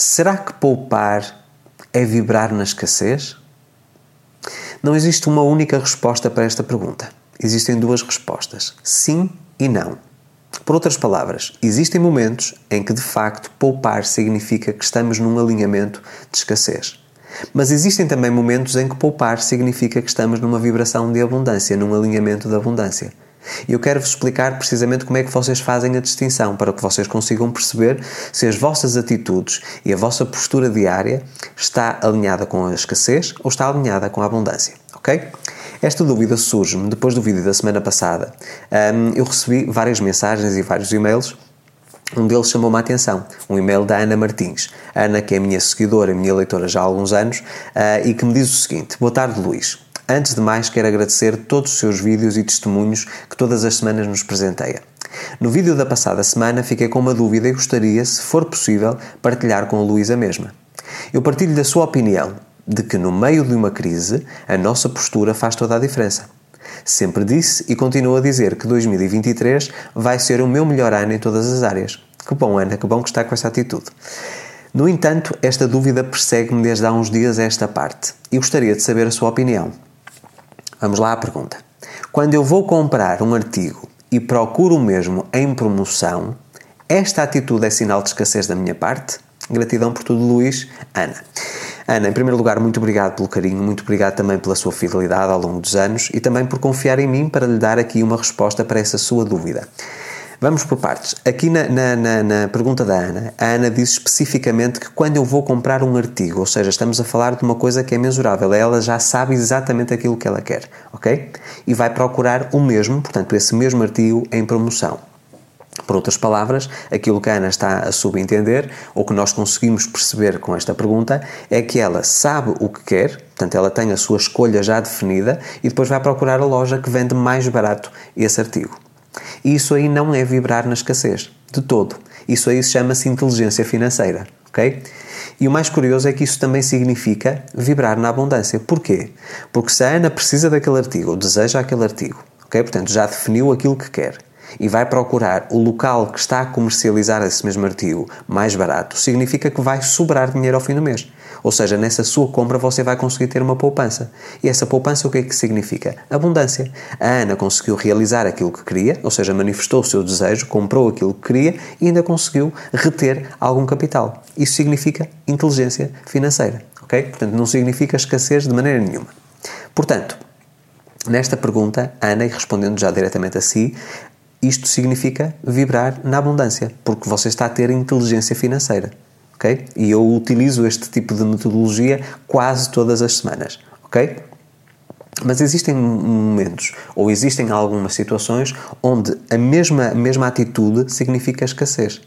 Será que poupar é vibrar na escassez? Não existe uma única resposta para esta pergunta. Existem duas respostas: sim e não. Por outras palavras, existem momentos em que de facto poupar significa que estamos num alinhamento de escassez. Mas existem também momentos em que poupar significa que estamos numa vibração de abundância, num alinhamento de abundância. E eu quero-vos explicar precisamente como é que vocês fazem a distinção, para que vocês consigam perceber se as vossas atitudes e a vossa postura diária está alinhada com a escassez ou está alinhada com a abundância, ok? Esta dúvida surge-me depois do vídeo da semana passada. Um, eu recebi várias mensagens e vários e-mails um deles chamou-me a atenção, um e-mail da Ana Martins. Ana, que é minha seguidora, minha leitora já há alguns anos, uh, e que me diz o seguinte: Boa tarde, Luís. Antes de mais, quero agradecer todos os seus vídeos e testemunhos que todas as semanas nos presenteia. No vídeo da passada semana fiquei com uma dúvida e gostaria, se for possível, partilhar com a Luísa mesma. Eu partilho da sua opinião de que no meio de uma crise a nossa postura faz toda a diferença. Sempre disse e continuo a dizer que 2023 vai ser o meu melhor ano em todas as áreas. Que bom, Ana, que bom que está com essa atitude. No entanto, esta dúvida persegue-me desde há uns dias a esta parte e gostaria de saber a sua opinião. Vamos lá à pergunta. Quando eu vou comprar um artigo e procuro o mesmo em promoção, esta atitude é sinal de escassez da minha parte? Gratidão por tudo, Luís. Ana. Ana, em primeiro lugar, muito obrigado pelo carinho, muito obrigado também pela sua fidelidade ao longo dos anos e também por confiar em mim para lhe dar aqui uma resposta para essa sua dúvida. Vamos por partes. Aqui na, na, na, na, pergunta da Ana, a Ana diz especificamente que quando eu vou comprar um artigo, ou seja, estamos a falar de uma coisa que é mensurável, ela já sabe exatamente aquilo que ela quer, ok? E vai procurar o mesmo, portanto, esse mesmo artigo em promoção. Por outras palavras, aquilo que a Ana está a subentender, ou que nós conseguimos perceber com esta pergunta, é que ela sabe o que quer, portanto, ela tem a sua escolha já definida e depois vai procurar a loja que vende mais barato esse artigo. E isso aí não é vibrar na escassez, de todo. Isso aí chama-se inteligência financeira, ok? E o mais curioso é que isso também significa vibrar na abundância. Porquê? Porque se a Ana precisa daquele artigo, ou deseja aquele artigo, ok? Portanto, já definiu aquilo que quer e vai procurar o local que está a comercializar esse mesmo artigo mais barato, significa que vai sobrar dinheiro ao fim do mês. Ou seja, nessa sua compra você vai conseguir ter uma poupança. E essa poupança o que é que significa? Abundância. A Ana conseguiu realizar aquilo que queria, ou seja, manifestou o seu desejo, comprou aquilo que queria e ainda conseguiu reter algum capital. Isso significa inteligência financeira, ok? Portanto, não significa escassez de maneira nenhuma. Portanto, nesta pergunta, Ana, e respondendo já diretamente a si, isto significa vibrar na abundância, porque você está a ter inteligência financeira ok? E eu utilizo este tipo de metodologia quase todas as semanas, ok? Mas existem momentos ou existem algumas situações onde a mesma, mesma atitude significa escassez.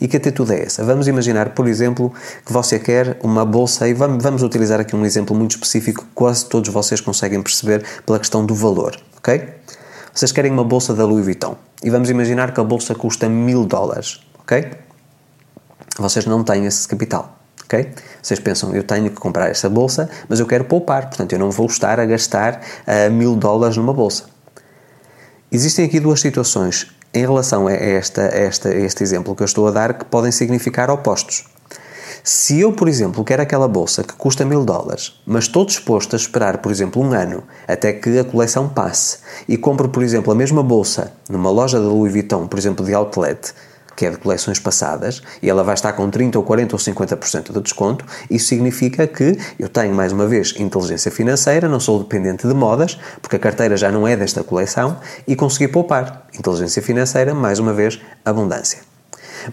E que atitude é essa? Vamos imaginar, por exemplo, que você quer uma bolsa, e vamos, vamos utilizar aqui um exemplo muito específico que quase todos vocês conseguem perceber pela questão do valor, ok? Vocês querem uma bolsa da Louis Vuitton e vamos imaginar que a bolsa custa mil dólares, ok? Vocês não têm esse capital. ok? Vocês pensam, eu tenho que comprar essa bolsa, mas eu quero poupar, portanto eu não vou estar a gastar uh, mil dólares numa bolsa. Existem aqui duas situações em relação a, esta, a, esta, a este exemplo que eu estou a dar que podem significar opostos. Se eu, por exemplo, quero aquela bolsa que custa mil dólares, mas estou disposto a esperar, por exemplo, um ano até que a coleção passe e compro, por exemplo, a mesma bolsa numa loja da Louis Vuitton, por exemplo, de outlet, que é de coleções passadas, e ela vai estar com 30 ou 40 ou 50% de desconto, isso significa que eu tenho, mais uma vez, inteligência financeira, não sou dependente de modas, porque a carteira já não é desta coleção, e consegui poupar. Inteligência financeira, mais uma vez, abundância.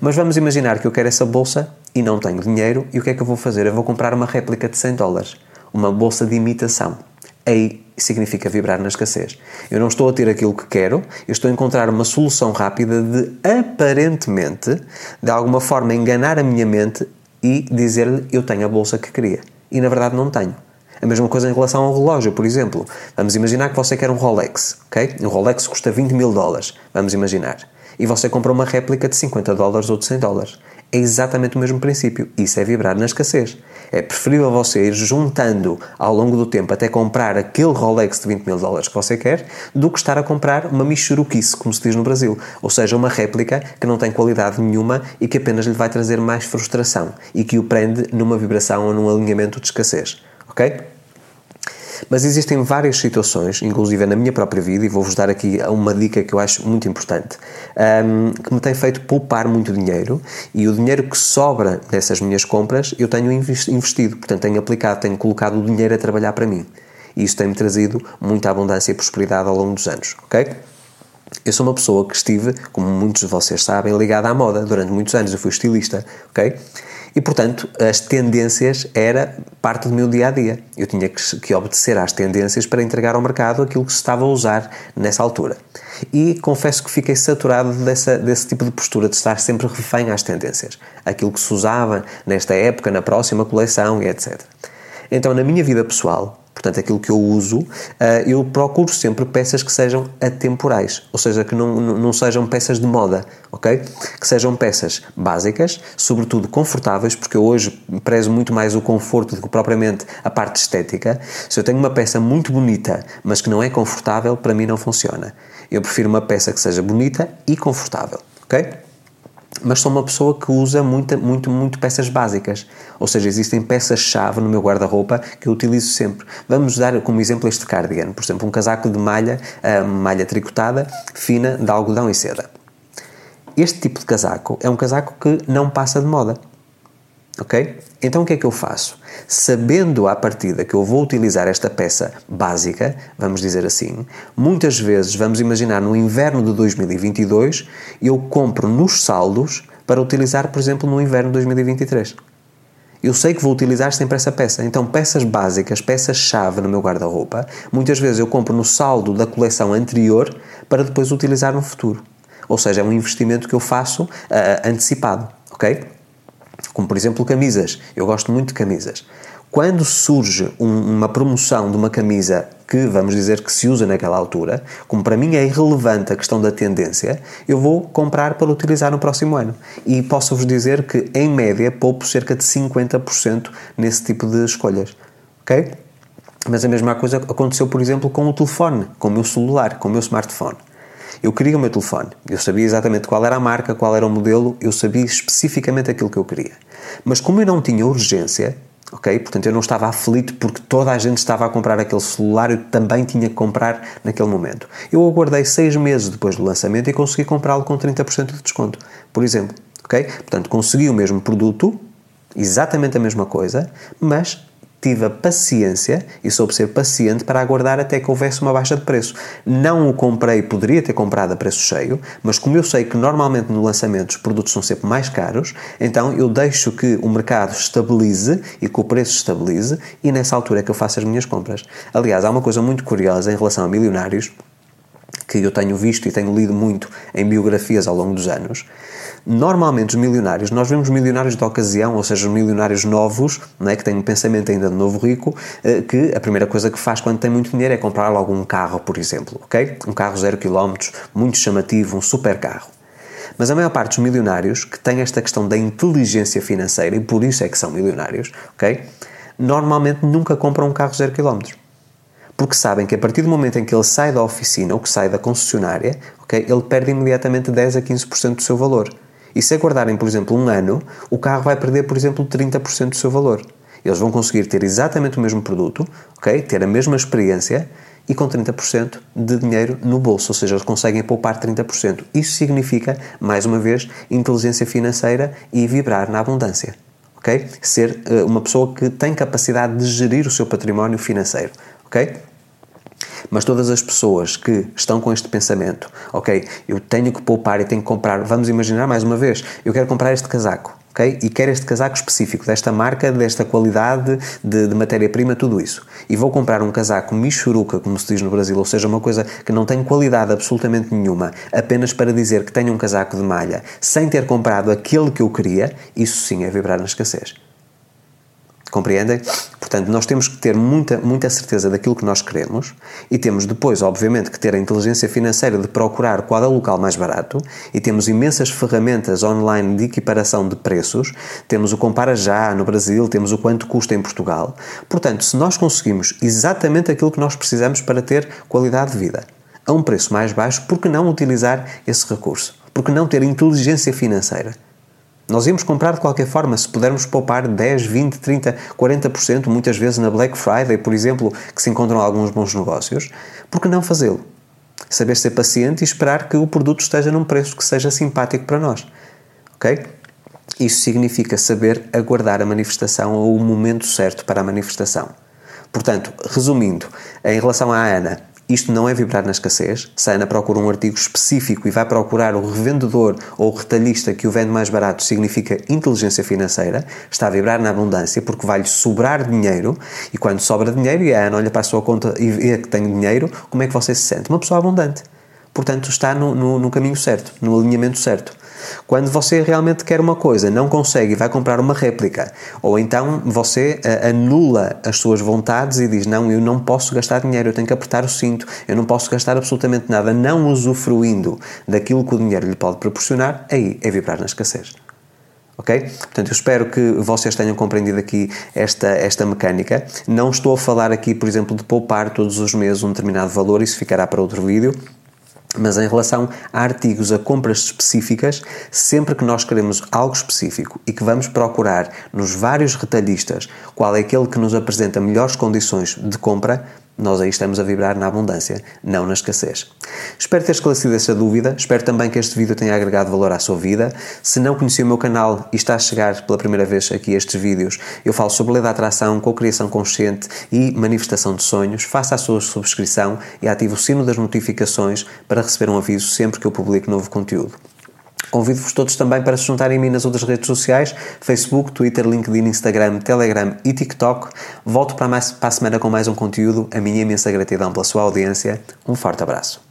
Mas vamos imaginar que eu quero essa bolsa e não tenho dinheiro, e o que é que eu vou fazer? Eu vou comprar uma réplica de 100 dólares, uma bolsa de imitação. Aí significa vibrar na escassez. Eu não estou a ter aquilo que quero, eu estou a encontrar uma solução rápida de aparentemente, de alguma forma, enganar a minha mente e dizer-lhe eu tenho a bolsa que queria. E na verdade não tenho. A mesma coisa em relação ao relógio, por exemplo. Vamos imaginar que você quer um Rolex, ok? Um Rolex custa 20 mil dólares, vamos imaginar. E você compra uma réplica de 50 dólares ou de 100 dólares. É exatamente o mesmo princípio. Isso é vibrar na escassez. É preferível você ir juntando ao longo do tempo até comprar aquele Rolex de 20 mil dólares que você quer do que estar a comprar uma michuruquice, como se diz no Brasil. Ou seja, uma réplica que não tem qualidade nenhuma e que apenas lhe vai trazer mais frustração e que o prende numa vibração ou num alinhamento de escassez. Ok? Mas existem várias situações, inclusive na minha própria vida, e vou-vos dar aqui uma dica que eu acho muito importante, um, que me tem feito poupar muito dinheiro e o dinheiro que sobra dessas minhas compras eu tenho investido, portanto tenho aplicado, tenho colocado o dinheiro a trabalhar para mim. E isso tem-me trazido muita abundância e prosperidade ao longo dos anos, ok? Eu sou uma pessoa que estive, como muitos de vocês sabem, ligada à moda durante muitos anos. Eu fui estilista, ok? E, portanto, as tendências era parte do meu dia a dia. Eu tinha que, que, obedecer às tendências para entregar ao mercado aquilo que se estava a usar nessa altura. E confesso que fiquei saturado dessa, desse tipo de postura, de estar sempre refém às tendências. Aquilo que se usava nesta época, na próxima coleção e etc. Então, na minha vida pessoal, portanto, aquilo que eu uso, eh, eu procuro sempre peças que sejam atemporais, ou seja, que não, não sejam peças de moda, ok? Que sejam peças básicas, sobretudo confortáveis, porque eu hoje prezo muito mais o conforto do que propriamente a parte estética. Se eu tenho uma peça muito bonita, mas que não é confortável, para mim não funciona. Eu prefiro uma peça que seja bonita e confortável, ok? Mas sou uma pessoa que usa muito, muito, muito peças básicas. Ou seja, existem peças-chave no meu guarda-roupa que eu utilizo sempre. Vamos dar como exemplo este cardigan, por exemplo, um casaco de malha, uh, malha tricotada, fina, de algodão e seda. Este tipo de casaco é um casaco que não passa de moda. Ok? Então o que é que eu faço? Sabendo à partida que eu vou utilizar esta peça básica, vamos dizer assim, muitas vezes, vamos imaginar no inverno de 2022, eu compro nos saldos para utilizar, por exemplo, no inverno de 2023. Eu sei que vou utilizar sempre essa peça. Então, peças básicas, peças-chave no meu guarda-roupa, muitas vezes eu compro no saldo da coleção anterior para depois utilizar no futuro. Ou seja, é um investimento que eu faço uh, antecipado, ok? Como por exemplo camisas. Eu gosto muito de camisas. Quando surge um, uma promoção de uma camisa que vamos dizer que se usa naquela altura, como para mim é irrelevante a questão da tendência, eu vou comprar para utilizar no próximo ano. E posso-vos dizer que, em média, poupo cerca de 50% nesse tipo de escolhas. Ok? Mas a mesma coisa aconteceu, por exemplo, com o telefone, com o meu celular, com o meu smartphone. Eu queria o meu telefone, eu sabia exatamente qual era a marca, qual era o modelo, eu sabia especificamente aquilo que eu queria. Mas como eu não tinha urgência, ok? Portanto, eu não estava aflito porque toda a gente estava a comprar aquele celular, eu também tinha que comprar naquele momento. Eu aguardei seis meses depois do lançamento e consegui comprá-lo com 30% de desconto, por exemplo, ok? Portanto, consegui o mesmo produto, exatamente a mesma coisa, mas tive a paciência e soube ser paciente para aguardar até que houvesse uma baixa de preço. Não o comprei, poderia ter comprado a preço cheio, mas como eu sei que normalmente no lançamento os produtos são sempre mais caros, então eu deixo que o mercado estabilize e que o preço estabilize e nessa altura é que eu faço as minhas compras. Aliás, há uma coisa muito curiosa em relação a milionários que eu tenho visto e tenho lido muito em biografias ao longo dos anos, Normalmente, os milionários, nós vemos milionários de ocasião, ou seja, milionários novos, não é, que têm um pensamento ainda de novo rico, eh, que a primeira coisa que faz quando tem muito dinheiro é comprar logo um carro, por exemplo, ok? Um carro zero quilómetros, muito chamativo, um super carro. Mas a maior parte dos milionários que têm esta questão da inteligência financeira, e por isso é que são milionários, ok? Normalmente nunca compram um carro zero quilómetros porque sabem que a partir do momento em que ele sai da oficina ou que sai da concessionária, okay, ele perde imediatamente 10 a 15% do seu valor. E se aguardarem, por exemplo, um ano, o carro vai perder, por exemplo, 30% do seu valor. Eles vão conseguir ter exatamente o mesmo produto, ok? ter a mesma experiência e com 30% de dinheiro no bolso, ou seja, eles conseguem poupar 30%. Isso significa, mais uma vez, inteligência financeira e vibrar na abundância. ok? Ser uh, uma pessoa que tem capacidade de gerir o seu património financeiro. Ok? Mas todas as pessoas que estão com este pensamento, ok, eu tenho que poupar e tenho que comprar, vamos imaginar mais uma vez, eu quero comprar este casaco, ok? E quero este casaco específico, desta marca, desta qualidade de, de matéria-prima, tudo isso. E vou comprar um casaco michuruca, como se diz no Brasil, ou seja, uma coisa que não tem qualidade absolutamente nenhuma, apenas para dizer que tenho um casaco de malha, sem ter comprado aquele que eu queria, isso sim é vibrar na escassez. Compreendem? Portanto, nós temos que ter muita, muita certeza daquilo que nós queremos e temos depois, obviamente, que ter a inteligência financeira de procurar qual é o local mais barato e temos imensas ferramentas online de equiparação de preços. Temos o Compara Já no Brasil, temos o quanto custa em Portugal. Portanto, se nós conseguimos exatamente aquilo que nós precisamos para ter qualidade de vida a um preço mais baixo, por que não utilizar esse recurso? Por que não ter inteligência financeira? Nós íamos comprar de qualquer forma, se pudermos poupar 10, 20, 30, 40%, muitas vezes na Black Friday, por exemplo, que se encontram alguns bons negócios, por que não fazê-lo? Saber ser paciente e esperar que o produto esteja num preço que seja simpático para nós. Ok? Isso significa saber aguardar a manifestação ou o momento certo para a manifestação. Portanto, resumindo, em relação à Ana, isto não é vibrar na escassez. Se a Ana procura um artigo específico e vai procurar o revendedor ou o retalhista que o vende mais barato, significa inteligência financeira. Está a vibrar na abundância porque vai-lhe sobrar dinheiro e quando sobra dinheiro e a Ana olha para a sua conta e vê que tem dinheiro, como é que você se sente? Uma pessoa abundante. Portanto, está no, no, no caminho certo, no alinhamento certo. Quando você realmente quer uma coisa, não consegue e vai comprar uma réplica, ou então você uh, anula as suas vontades e diz: Não, eu não posso gastar dinheiro, eu tenho que apertar o cinto, eu não posso gastar absolutamente nada, não usufruindo daquilo que o dinheiro lhe pode proporcionar, aí é vibrar na escassez. Ok? Portanto, eu espero que vocês tenham compreendido aqui esta, esta mecânica. Não estou a falar aqui, por exemplo, de poupar todos os meses um determinado valor, isso ficará para outro vídeo. Mas em relação a artigos, a compras específicas, sempre que nós queremos algo específico e que vamos procurar nos vários retalhistas qual é aquele que nos apresenta melhores condições de compra, nós aí estamos a vibrar na abundância, não na escassez. Espero ter esclarecido essa dúvida, espero também que este vídeo tenha agregado valor à sua vida. Se não conhecia o meu canal e está a chegar pela primeira vez aqui a estes vídeos, eu falo sobre lei da atração, co-criação consciente e manifestação de sonhos. Faça a sua subscrição e ative o sino das notificações para receber um aviso sempre que eu publico novo conteúdo. Convido-vos todos também para se juntarem a mim nas outras redes sociais: Facebook, Twitter, LinkedIn, Instagram, Telegram e TikTok. Volto para, mais, para a semana com mais um conteúdo. A minha imensa gratidão pela sua audiência. Um forte abraço.